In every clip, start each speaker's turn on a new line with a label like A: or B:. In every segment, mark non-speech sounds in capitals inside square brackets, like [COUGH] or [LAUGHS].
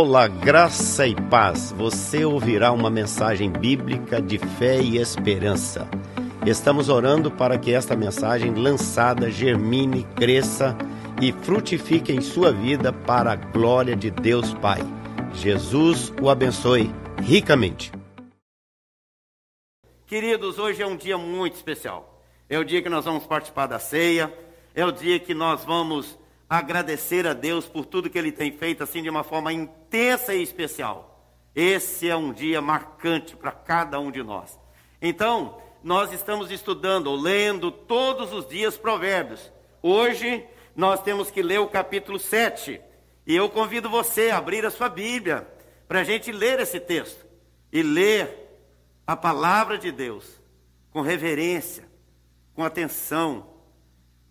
A: Olá, graça e paz. Você ouvirá uma mensagem bíblica de fé e esperança. Estamos orando para que esta mensagem lançada germine, cresça e frutifique em sua vida para a glória de Deus Pai. Jesus o abençoe ricamente.
B: Queridos, hoje é um dia muito especial. É o dia que nós vamos participar da ceia, é o dia que nós vamos agradecer a Deus por tudo que Ele tem feito, assim, de uma forma intensa e especial. Esse é um dia marcante para cada um de nós. Então, nós estamos estudando, lendo todos os dias Provérbios. Hoje, nós temos que ler o capítulo 7. E eu convido você a abrir a sua Bíblia para a gente ler esse texto e ler a palavra de Deus com reverência, com atenção,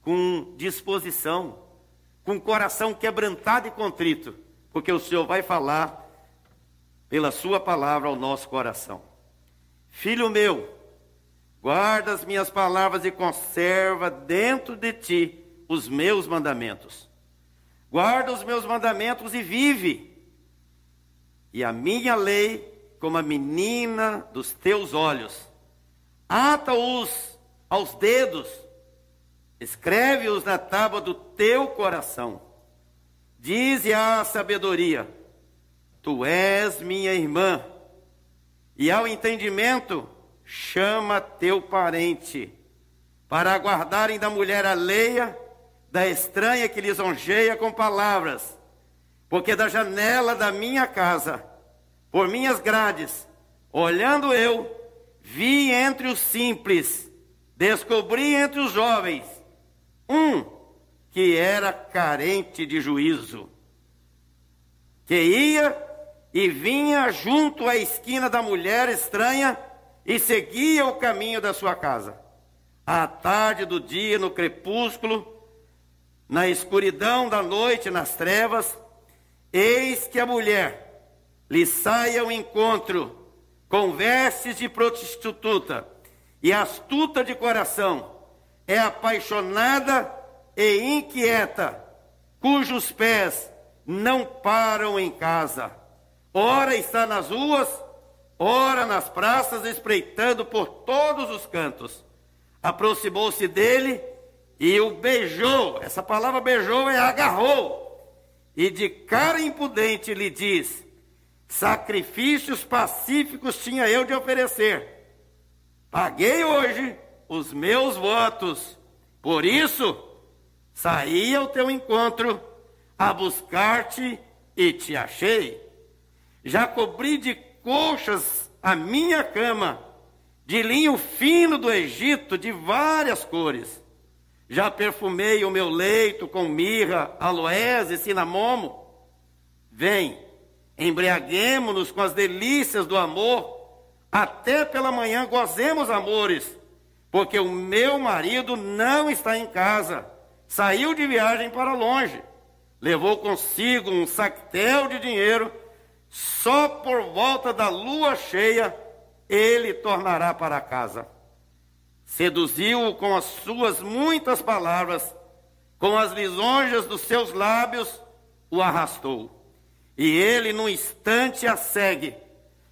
B: com disposição com coração quebrantado e contrito, porque o Senhor vai falar pela Sua palavra ao nosso coração. Filho meu, guarda as minhas palavras e conserva dentro de ti os meus mandamentos. Guarda os meus mandamentos e vive. E a minha lei como a menina dos teus olhos. Ata-os aos dedos Escreve-os na tábua do teu coração. Dize à sabedoria: Tu és minha irmã. E ao entendimento, chama teu parente, para aguardarem da mulher alheia, da estranha que lisonjeia com palavras. Porque da janela da minha casa, por minhas grades, olhando eu, vi entre os simples, descobri entre os jovens um que era carente de juízo, que ia e vinha junto à esquina da mulher estranha e seguia o caminho da sua casa. À tarde do dia, no crepúsculo, na escuridão da noite, nas trevas, eis que a mulher lhe sai ao encontro com vestes de prostituta e astuta de coração é apaixonada e inquieta, cujos pés não param em casa. Ora está nas ruas, ora nas praças, espreitando por todos os cantos. Aproximou-se dele e o beijou. Essa palavra beijou é agarrou. E de cara impudente lhe diz: Sacrifícios pacíficos tinha eu de oferecer. Paguei hoje os meus votos. Por isso, saí ao teu encontro a buscar-te e te achei. Já cobri de colchas a minha cama, de linho fino do Egito, de várias cores. Já perfumei o meu leito com mirra, aloés e cinamomo. Vem, embriaguemo-nos com as delícias do amor, até pela manhã gozemos amores porque o meu marido não está em casa, saiu de viagem para longe, levou consigo um sactel de dinheiro, só por volta da lua cheia ele tornará para casa. Seduziu-o com as suas muitas palavras, com as lisonjas dos seus lábios, o arrastou. E ele, num instante, a segue,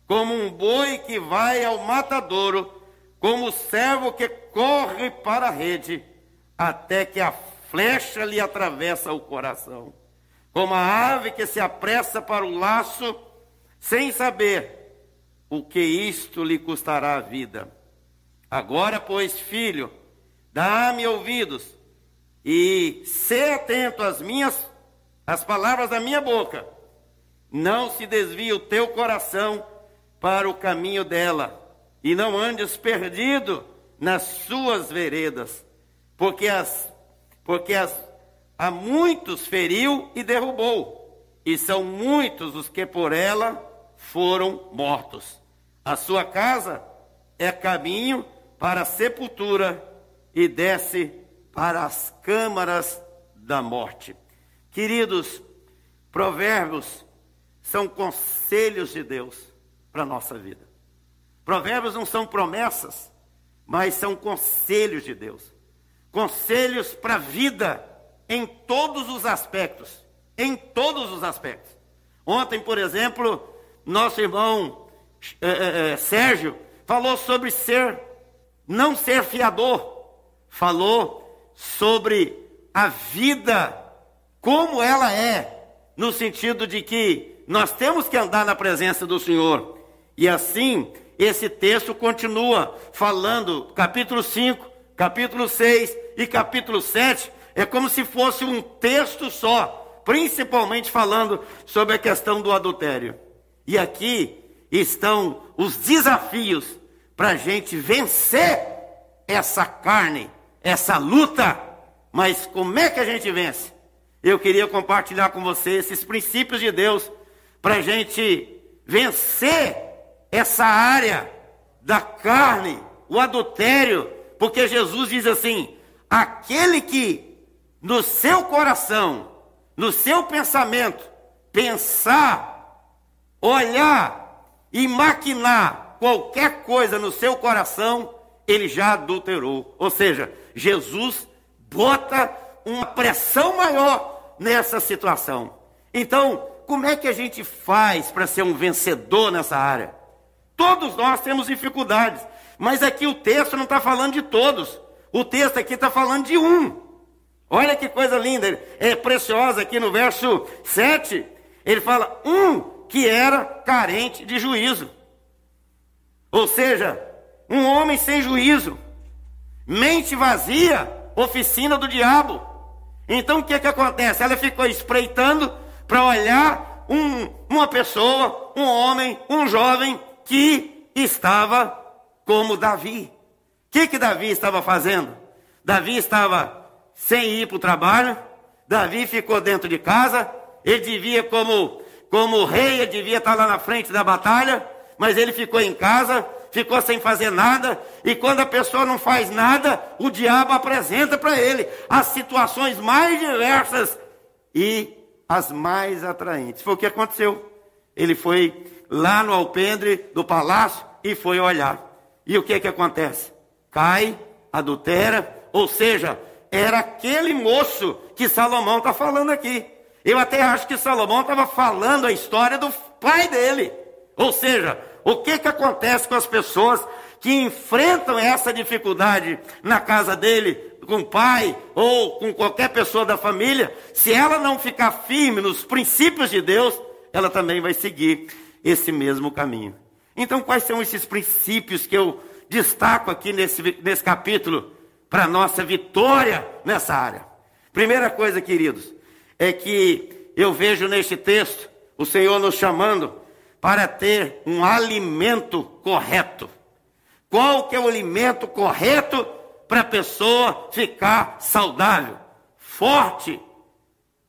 B: como um boi que vai ao matadouro como o servo que corre para a rede, até que a flecha lhe atravessa o coração, como a ave que se apressa para o laço, sem saber o que isto lhe custará a vida. Agora, pois, filho, dá-me ouvidos e sê atento às minhas às palavras da minha boca. Não se desvie o teu coração para o caminho dela e não andes perdido nas suas veredas, porque as porque as a muitos feriu e derrubou, e são muitos os que por ela foram mortos. A sua casa é caminho para a sepultura e desce para as câmaras da morte. Queridos, provérbios são conselhos de Deus para a nossa vida. Provérbios não são promessas, mas são conselhos de Deus. Conselhos para a vida em todos os aspectos. Em todos os aspectos. Ontem, por exemplo, nosso irmão é, é, Sérgio falou sobre ser, não ser fiador, falou sobre a vida, como ela é, no sentido de que nós temos que andar na presença do Senhor. E assim, esse texto continua falando, capítulo 5, capítulo 6 e capítulo 7, é como se fosse um texto só, principalmente falando sobre a questão do adultério. E aqui estão os desafios para a gente vencer essa carne, essa luta. Mas como é que a gente vence? Eu queria compartilhar com você esses princípios de Deus para a gente vencer essa área da carne, o adultério, porque Jesus diz assim: aquele que no seu coração, no seu pensamento, pensar, olhar e maquinar qualquer coisa no seu coração, ele já adulterou. Ou seja, Jesus bota uma pressão maior nessa situação. Então, como é que a gente faz para ser um vencedor nessa área? Todos nós temos dificuldades, mas aqui o texto não está falando de todos. O texto aqui está falando de um. Olha que coisa linda, é preciosa aqui no verso 7. Ele fala: um que era carente de juízo. Ou seja, um homem sem juízo, mente vazia, oficina do diabo. Então o que, que acontece? Ela ficou espreitando para olhar um, uma pessoa, um homem, um jovem que estava como Davi. O que, que Davi estava fazendo? Davi estava sem ir para o trabalho, Davi ficou dentro de casa, ele devia, como, como rei, ele devia estar lá na frente da batalha, mas ele ficou em casa, ficou sem fazer nada, e quando a pessoa não faz nada, o diabo apresenta para ele as situações mais diversas e as mais atraentes. Foi o que aconteceu. Ele foi lá no alpendre do palácio e foi olhar. E o que que acontece? Cai, adultera, ou seja, era aquele moço que Salomão está falando aqui. Eu até acho que Salomão estava falando a história do pai dele. Ou seja, o que que acontece com as pessoas que enfrentam essa dificuldade na casa dele, com o pai ou com qualquer pessoa da família, se ela não ficar firme nos princípios de Deus, ela também vai seguir esse mesmo caminho. Então, quais são esses princípios que eu destaco aqui nesse, nesse capítulo para nossa vitória nessa área? Primeira coisa, queridos, é que eu vejo neste texto o Senhor nos chamando para ter um alimento correto. Qual que é o alimento correto para a pessoa ficar saudável, forte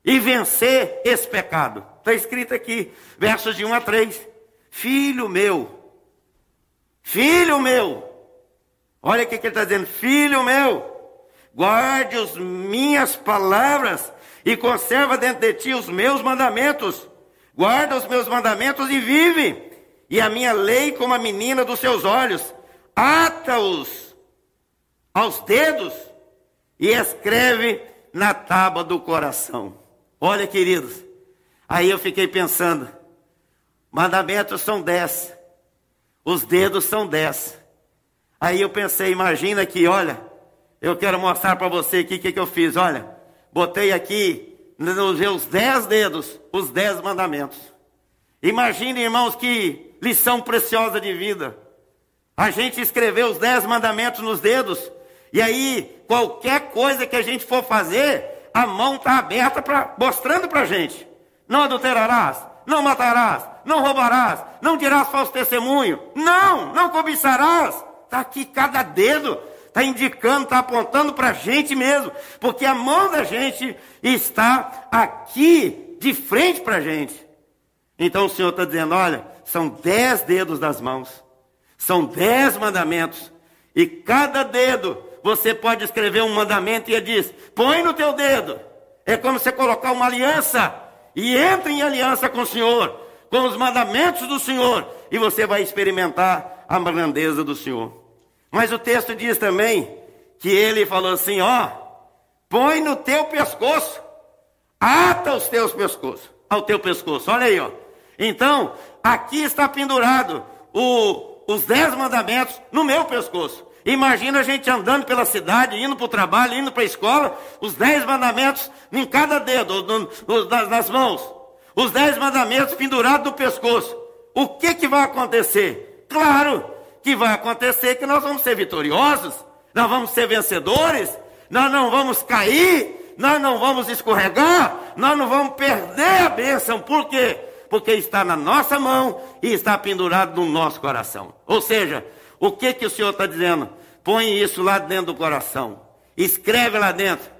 B: e vencer esse pecado? Está escrito aqui, versos de 1 a 3. Filho meu, filho meu, olha o que ele está dizendo, filho meu, guarde as minhas palavras e conserva dentro de ti os meus mandamentos. Guarda os meus mandamentos e vive, e a minha lei como a menina dos seus olhos. Ata-os aos dedos e escreve na tábua do coração. Olha, queridos, Aí eu fiquei pensando, mandamentos são dez, os dedos são dez. Aí eu pensei, imagina que, olha, eu quero mostrar para você aqui o que, que eu fiz, olha, botei aqui nos meus dez dedos os dez mandamentos. Imagine, irmãos, que lição preciosa de vida. A gente escreveu os dez mandamentos nos dedos, e aí qualquer coisa que a gente for fazer, a mão está aberta para mostrando para a gente não adulterarás, não matarás, não roubarás, não dirás falso testemunho, não, não cobiçarás. Está aqui cada dedo, está indicando, está apontando para a gente mesmo, porque a mão da gente está aqui de frente para a gente. Então o Senhor está dizendo: olha, são dez dedos das mãos, são dez mandamentos, e cada dedo você pode escrever um mandamento e ele diz: põe no teu dedo. É como você colocar uma aliança e entre em aliança com o Senhor, com os mandamentos do Senhor, e você vai experimentar a grandeza do Senhor. Mas o texto diz também que ele falou assim: ó, põe no teu pescoço, ata os teus pescoços, ao teu pescoço. Olha aí, ó. Então, aqui está pendurado o, os dez mandamentos no meu pescoço. Imagina a gente andando pela cidade, indo para o trabalho, indo para a escola, os dez mandamentos em cada dedo, no, no, nas, nas mãos. Os dez mandamentos pendurados no pescoço. O que, que vai acontecer? Claro que vai acontecer que nós vamos ser vitoriosos, nós vamos ser vencedores, nós não vamos cair, nós não vamos escorregar, nós não vamos perder a bênção. Por quê? Porque está na nossa mão e está pendurado no nosso coração. Ou seja, o que, que o Senhor está dizendo? Põe isso lá dentro do coração. Escreve lá dentro.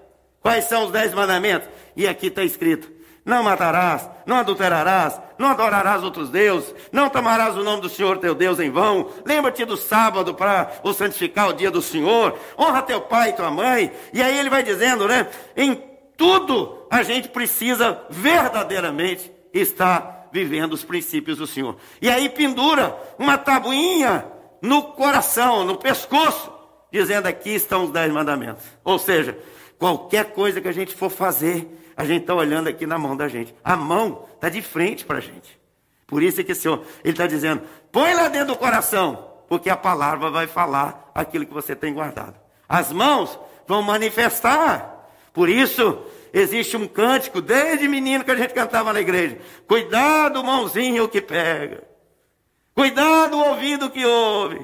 B: Quais são os dez mandamentos? E aqui está escrito: não matarás, não adulterarás, não adorarás outros deuses, não tomarás o nome do Senhor teu Deus em vão. Lembra-te do sábado para o santificar o dia do Senhor. Honra teu pai e tua mãe. E aí ele vai dizendo, né? Em tudo a gente precisa verdadeiramente estar vivendo os princípios do Senhor. E aí pendura uma tabuinha no coração, no pescoço, dizendo aqui estão os dez mandamentos. Ou seja, qualquer coisa que a gente for fazer, a gente está olhando aqui na mão da gente. A mão está de frente para a gente. Por isso é que o Senhor, Ele está dizendo, põe lá dentro do coração, porque a palavra vai falar aquilo que você tem guardado. As mãos vão manifestar. Por isso, existe um cântico, desde menino que a gente cantava na igreja. Cuidado, mãozinho que pega. Cuidado o ouvido que ouve.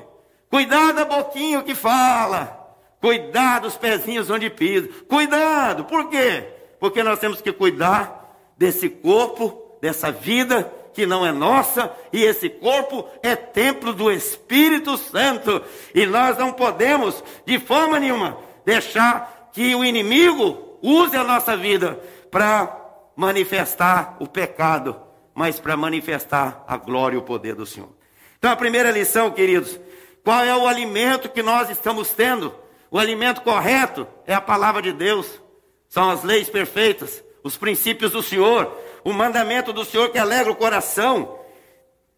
B: Cuidado a boquinha que fala. Cuidado os pezinhos onde pisa. Cuidado. Por quê? Porque nós temos que cuidar desse corpo, dessa vida que não é nossa, e esse corpo é templo do Espírito Santo. E nós não podemos, de forma nenhuma, deixar que o inimigo use a nossa vida para manifestar o pecado, mas para manifestar a glória e o poder do Senhor. Então, a primeira lição, queridos, qual é o alimento que nós estamos tendo? O alimento correto é a palavra de Deus, são as leis perfeitas, os princípios do Senhor, o mandamento do Senhor que alegra o coração.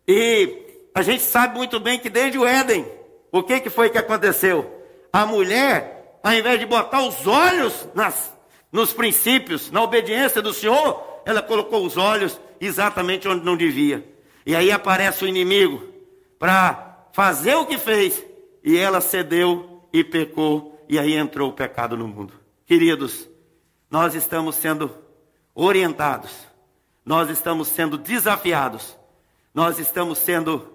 B: E a gente sabe muito bem que desde o Éden, o que, que foi que aconteceu? A mulher, ao invés de botar os olhos nas, nos princípios, na obediência do Senhor, ela colocou os olhos exatamente onde não devia. E aí aparece o inimigo para fazer o que fez, e ela cedeu e pecou, e aí entrou o pecado no mundo. Queridos, nós estamos sendo orientados, nós estamos sendo desafiados, nós estamos sendo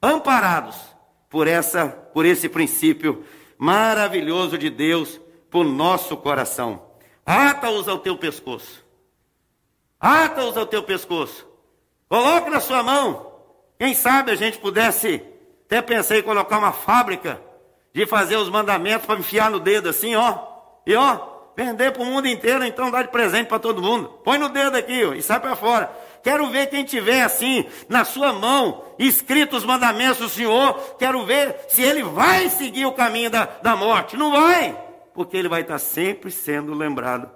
B: amparados por essa, por esse princípio maravilhoso de Deus por nosso coração. Ata-os ao teu pescoço. Ata-os ao teu pescoço. Coloque na sua mão quem sabe a gente pudesse, até pensei em colocar uma fábrica de fazer os mandamentos para enfiar no dedo assim, ó. E ó, vender para o mundo inteiro, então dá de presente para todo mundo. Põe no dedo aqui ó, e sai para fora. Quero ver quem tiver assim, na sua mão, escrito os mandamentos do Senhor. Quero ver se ele vai seguir o caminho da, da morte. Não vai, porque ele vai estar sempre sendo lembrado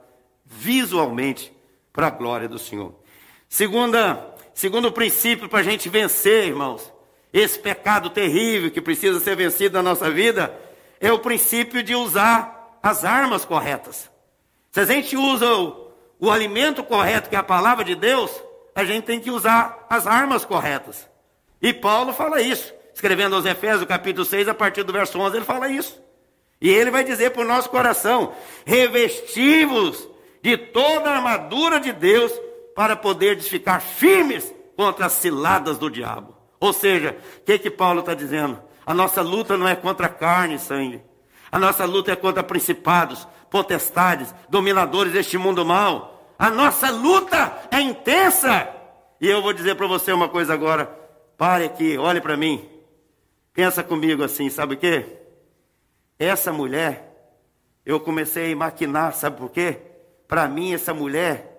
B: visualmente para a glória do Senhor. Segunda Segundo princípio para a gente vencer, irmãos, esse pecado terrível que precisa ser vencido na nossa vida, é o princípio de usar as armas corretas. Se a gente usa o, o alimento correto, que é a palavra de Deus, a gente tem que usar as armas corretas. E Paulo fala isso, escrevendo aos Efésios, capítulo 6, a partir do verso 11, ele fala isso. E ele vai dizer para o nosso coração: revestivos de toda a armadura de Deus para poderdes ficar firmes contra as ciladas do diabo. Ou seja, o que, que Paulo está dizendo? A nossa luta não é contra carne e sangue. A nossa luta é contra principados, potestades, dominadores deste mundo mal. A nossa luta é intensa. E eu vou dizer para você uma coisa agora. Pare aqui, olhe para mim. Pensa comigo assim, sabe o quê? Essa mulher, eu comecei a maquinar, sabe por quê? Para mim, essa mulher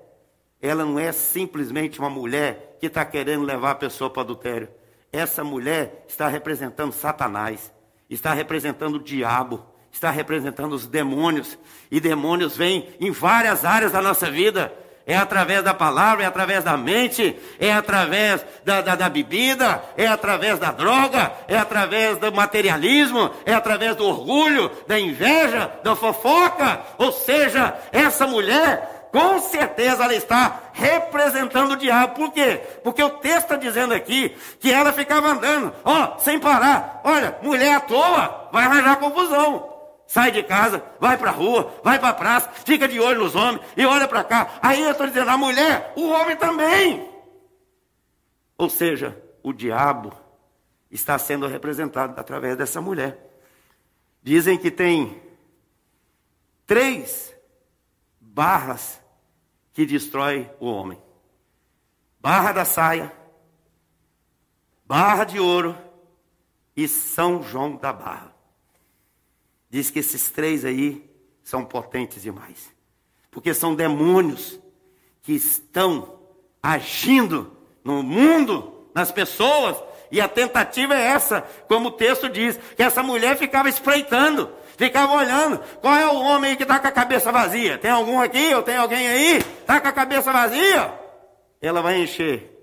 B: ela não é simplesmente uma mulher que está querendo levar a pessoa para o adultério. Essa mulher está representando Satanás, está representando o diabo, está representando os demônios. E demônios vêm em várias áreas da nossa vida. É através da palavra, é através da mente, é através da, da, da, bebida, é através da droga, é através do materialismo, é através do orgulho, da inveja, da fofoca. Ou seja, essa mulher com certeza ela está representando o diabo. Por quê? Porque o texto está dizendo aqui que ela ficava andando, ó, sem parar. Olha, mulher à toa vai arranjar confusão. Sai de casa, vai para a rua, vai para a praça, fica de olho nos homens e olha para cá. Aí eu estou dizendo, a mulher, o homem também. Ou seja, o diabo está sendo representado através dessa mulher. Dizem que tem três barras que destrói o homem: barra da saia, barra de ouro e São João da Barra. Diz que esses três aí são potentes demais. Porque são demônios que estão agindo no mundo, nas pessoas, e a tentativa é essa, como o texto diz, que essa mulher ficava espreitando, ficava olhando. Qual é o homem que está com a cabeça vazia? Tem algum aqui? Ou tem alguém aí? Está com a cabeça vazia? Ela vai encher.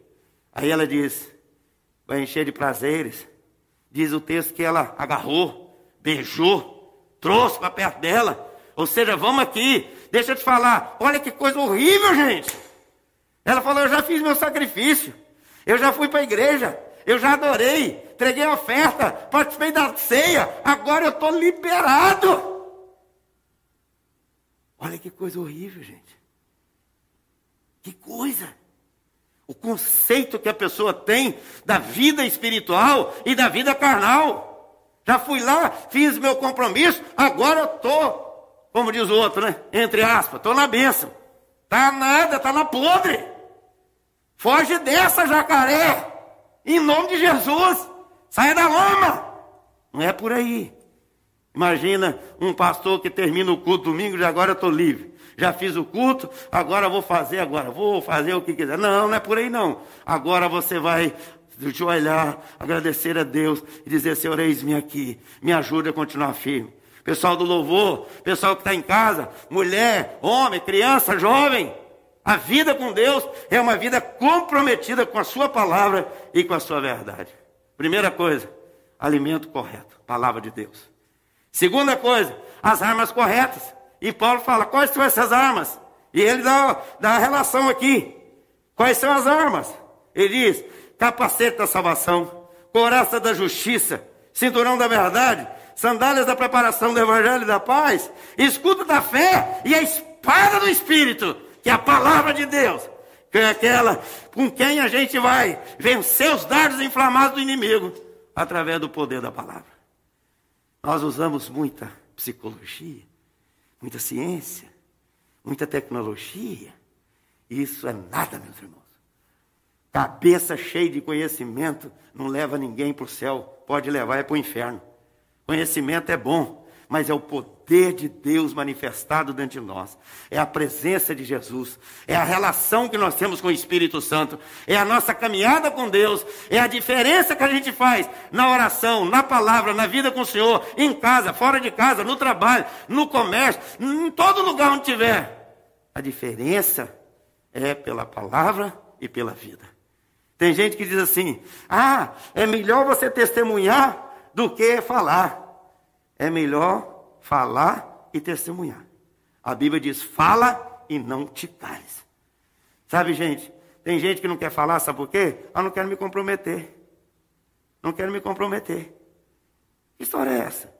B: Aí ela diz, vai encher de prazeres. Diz o texto que ela agarrou, beijou, trouxe para perto dela. Ou seja, vamos aqui, deixa eu te falar. Olha que coisa horrível, gente. Ela falou: Eu já fiz meu sacrifício, eu já fui para a igreja, eu já adorei, entreguei a oferta, participei da ceia, agora eu estou liberado. Olha que coisa horrível, gente. Que coisa. O conceito que a pessoa tem da vida espiritual e da vida carnal. Já fui lá, fiz meu compromisso, agora eu estou, como diz o outro, né? Entre aspas, estou na bênção. Tá nada, tá na podre. Foge dessa, jacaré. Em nome de Jesus. Saia da lama. Não é por aí. Imagina um pastor que termina o culto domingo e agora eu estou livre. Já fiz o culto, agora vou fazer agora, vou fazer o que quiser. Não, não é por aí não. Agora você vai olhar, agradecer a Deus e dizer, Senhor, eis-me aqui, me ajude a continuar firme. Pessoal do louvor, pessoal que está em casa, mulher, homem, criança, jovem, a vida com Deus é uma vida comprometida com a sua palavra e com a sua verdade. Primeira coisa, alimento correto, palavra de Deus. Segunda coisa, as armas corretas. E Paulo fala, quais são essas armas? E ele dá, dá a relação aqui. Quais são as armas? Ele diz, capacete da salvação, coraça da justiça, cinturão da verdade, sandálias da preparação do evangelho e da paz, escudo da fé e a espada do Espírito, que é a palavra de Deus, que é aquela com quem a gente vai vencer os dardos inflamados do inimigo, através do poder da palavra. Nós usamos muita psicologia, muita ciência, muita tecnologia. Isso é nada, meus irmãos. Cabeça cheia de conhecimento não leva ninguém para o céu, pode levar é para o inferno. Conhecimento é bom, mas é o poder de Deus manifestado dentro de nós. É a presença de Jesus, é a relação que nós temos com o Espírito Santo, é a nossa caminhada com Deus, é a diferença que a gente faz na oração, na palavra, na vida com o Senhor, em casa, fora de casa, no trabalho, no comércio, em todo lugar onde tiver. A diferença é pela palavra e pela vida. Tem gente que diz assim: ah, é melhor você testemunhar do que falar. É melhor falar e testemunhar. A Bíblia diz: fala e não te cales. Sabe, gente? Tem gente que não quer falar, sabe por quê? Ah, não quero me comprometer. Não quero me comprometer. Que história é essa?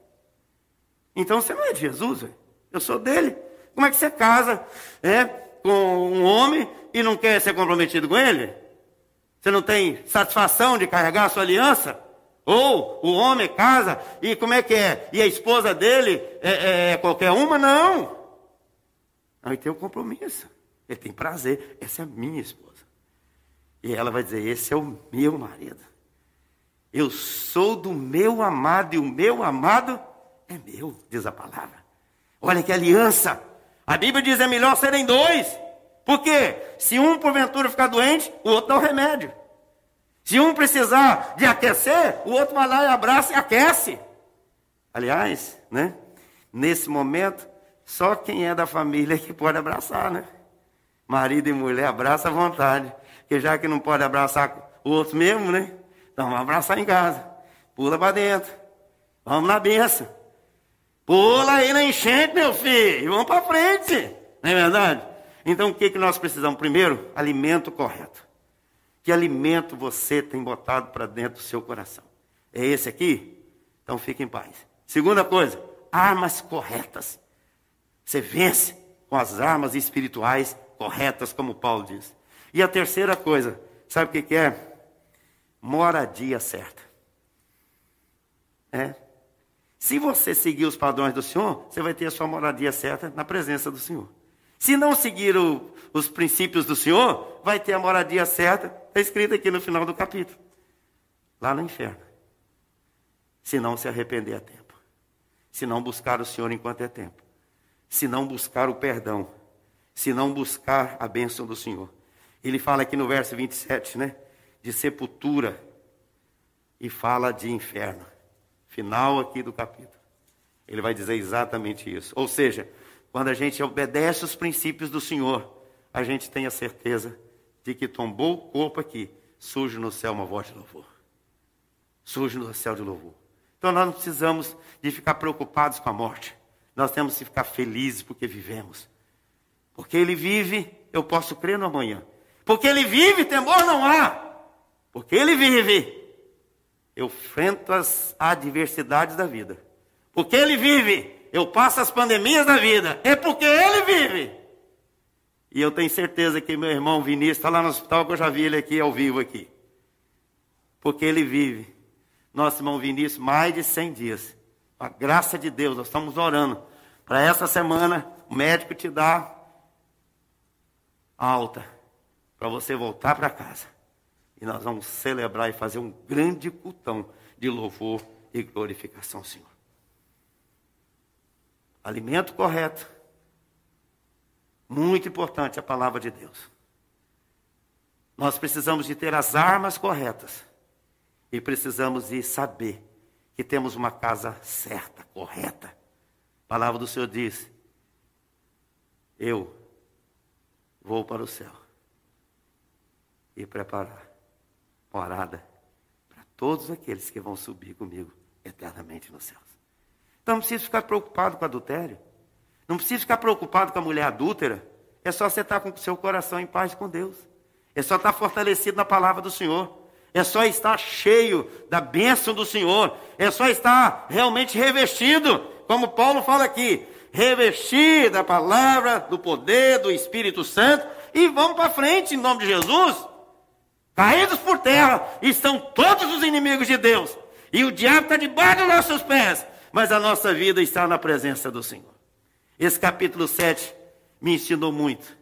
B: Então você não é de Jesus, véio. eu sou dele. Como é que você casa é, com um homem e não quer ser comprometido com ele? Você não tem satisfação de carregar a sua aliança? Ou o homem casa e como é que é? E a esposa dele é, é, é qualquer uma? Não. Aí tem um compromisso. Ele tem prazer. Essa é a minha esposa. E ela vai dizer: Esse é o meu marido. Eu sou do meu amado e o meu amado é meu, diz a palavra. Olha que aliança. A Bíblia diz: é melhor serem dois. Por quê? Se um porventura ficar doente, o outro dá o remédio. Se um precisar de aquecer, o outro vai lá e abraça e aquece. Aliás, né? Nesse momento, só quem é da família que pode abraçar, né? Marido e mulher abraça à vontade. Porque já que não pode abraçar o outro mesmo, né? Então vamos abraçar em casa. Pula para dentro. Vamos na benção. Pula aí na enchente, meu filho. E vamos para frente. Não é verdade? Então, o que, que nós precisamos? Primeiro, alimento correto. Que alimento você tem botado para dentro do seu coração? É esse aqui? Então fique em paz. Segunda coisa, armas corretas. Você vence com as armas espirituais corretas, como Paulo diz. E a terceira coisa, sabe o que, é? Moradia certa. É. Se você seguir os padrões do Senhor, você vai ter a sua moradia certa na presença do Senhor. Se não seguir o, os princípios do Senhor, vai ter a moradia certa, está escrito aqui no final do capítulo, lá no inferno. Se não se arrepender a tempo, se não buscar o Senhor enquanto é tempo, se não buscar o perdão, se não buscar a bênção do Senhor. Ele fala aqui no verso 27, né? De sepultura e fala de inferno. Final aqui do capítulo. Ele vai dizer exatamente isso. Ou seja, quando a gente obedece os princípios do Senhor, a gente tem a certeza de que tombou o corpo aqui, surge no céu uma voz de louvor. Surge no céu de louvor. Então nós não precisamos de ficar preocupados com a morte. Nós temos que ficar felizes porque vivemos. Porque ele vive, eu posso crer no amanhã. Porque ele vive, temor não há. Porque ele vive, eu enfrento as adversidades da vida. Porque ele vive, eu passo as pandemias da vida, é porque ele vive. E eu tenho certeza que meu irmão Vinícius está lá no hospital, que eu já vi ele aqui ao vivo aqui. Porque ele vive. Nosso irmão Vinícius, mais de 100 dias. A graça de Deus, nós estamos orando. Para essa semana, o médico te dá alta. Para você voltar para casa. E nós vamos celebrar e fazer um grande cultão de louvor e glorificação, Senhor alimento correto. Muito importante a palavra de Deus. Nós precisamos de ter as armas corretas. E precisamos de saber que temos uma casa certa, correta. A palavra do Senhor diz: Eu vou para o céu e preparar morada para todos aqueles que vão subir comigo eternamente no céu. Então não precisa ficar preocupado com adultério. Não precisa ficar preocupado com a mulher adúltera. É só você estar com o seu coração em paz com Deus. É só estar fortalecido na palavra do Senhor. É só estar cheio da bênção do Senhor. É só estar realmente revestido, como Paulo fala aqui, revestir da palavra, do poder, do Espírito Santo e vamos para frente em nome de Jesus. Caídos por terra estão todos os inimigos de Deus. E o diabo está debaixo dos nossos pés mas a nossa vida está na presença do Senhor. Esse capítulo 7 me ensinou muito,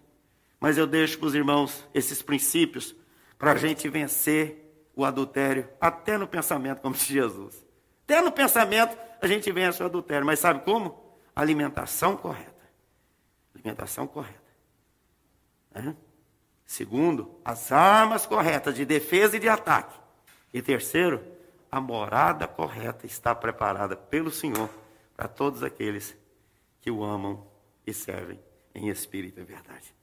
B: mas eu deixo para os irmãos esses princípios para a gente vencer o adultério, até no pensamento, como Jesus. Até no pensamento a gente vence o adultério, mas sabe como? Alimentação correta. Alimentação correta. É? Segundo, as armas corretas de defesa e de ataque. E terceiro, a morada correta está preparada pelo Senhor para todos aqueles que o amam e servem em espírito e verdade.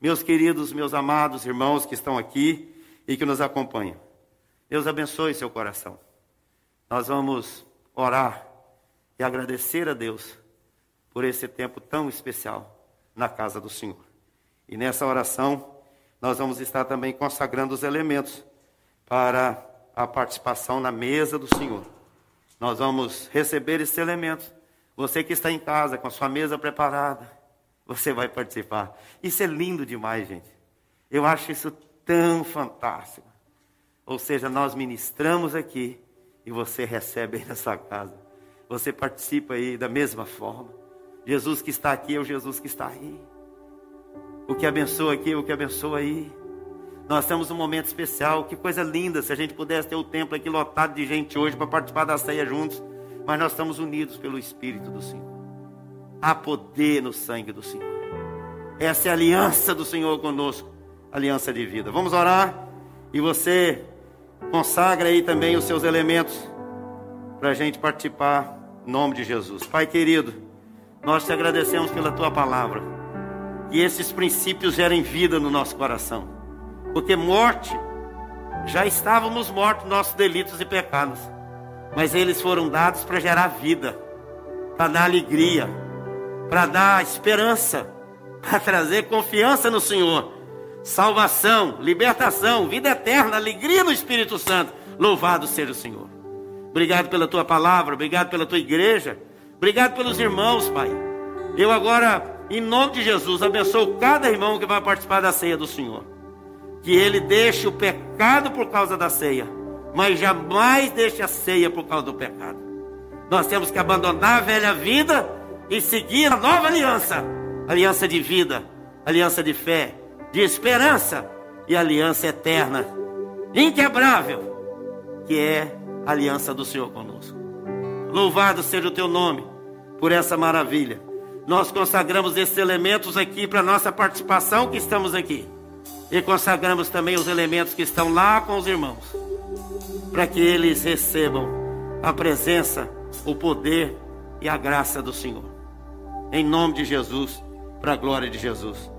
B: Meus queridos, meus amados irmãos que estão aqui e que nos acompanham, Deus abençoe seu coração. Nós vamos orar e agradecer a Deus por esse tempo tão especial na casa do Senhor. E nessa oração, nós vamos estar também consagrando os elementos para a participação na mesa do Senhor. Nós vamos receber esses elementos. Você que está em casa com a sua mesa preparada, você vai participar. Isso é lindo demais, gente. Eu acho isso tão fantástico. Ou seja, nós ministramos aqui e você recebe aí na sua casa. Você participa aí da mesma forma. Jesus que está aqui é o Jesus que está aí. O que abençoa aqui é o que abençoa aí. Nós temos um momento especial, que coisa linda se a gente pudesse ter o templo aqui lotado de gente hoje para participar da ceia juntos. Mas nós estamos unidos pelo Espírito do Senhor. Há poder no sangue do Senhor. Essa é a aliança do Senhor conosco, aliança de vida. Vamos orar e você consagra aí também os seus elementos para a gente participar em nome de Jesus. Pai querido, nós te agradecemos pela tua palavra. Que esses princípios gerem vida no nosso coração. Porque morte, já estávamos mortos nossos delitos e pecados. Mas eles foram dados para gerar vida, para dar alegria, para dar esperança, [LAUGHS] para trazer confiança no Senhor, salvação, libertação, vida eterna, alegria no Espírito Santo. Louvado seja o Senhor. Obrigado pela tua palavra, obrigado pela tua igreja, obrigado pelos irmãos, Pai. Eu agora, em nome de Jesus, abençoo cada irmão que vai participar da ceia do Senhor. Que ele deixe o pecado por causa da ceia, mas jamais deixe a ceia por causa do pecado. Nós temos que abandonar a velha vida e seguir a nova aliança aliança de vida, aliança de fé, de esperança e aliança eterna, inquebrável, que é a aliança do Senhor conosco. Louvado seja o teu nome por essa maravilha. Nós consagramos esses elementos aqui para nossa participação que estamos aqui. E consagramos também os elementos que estão lá com os irmãos, para que eles recebam a presença, o poder e a graça do Senhor. Em nome de Jesus, para a glória de Jesus.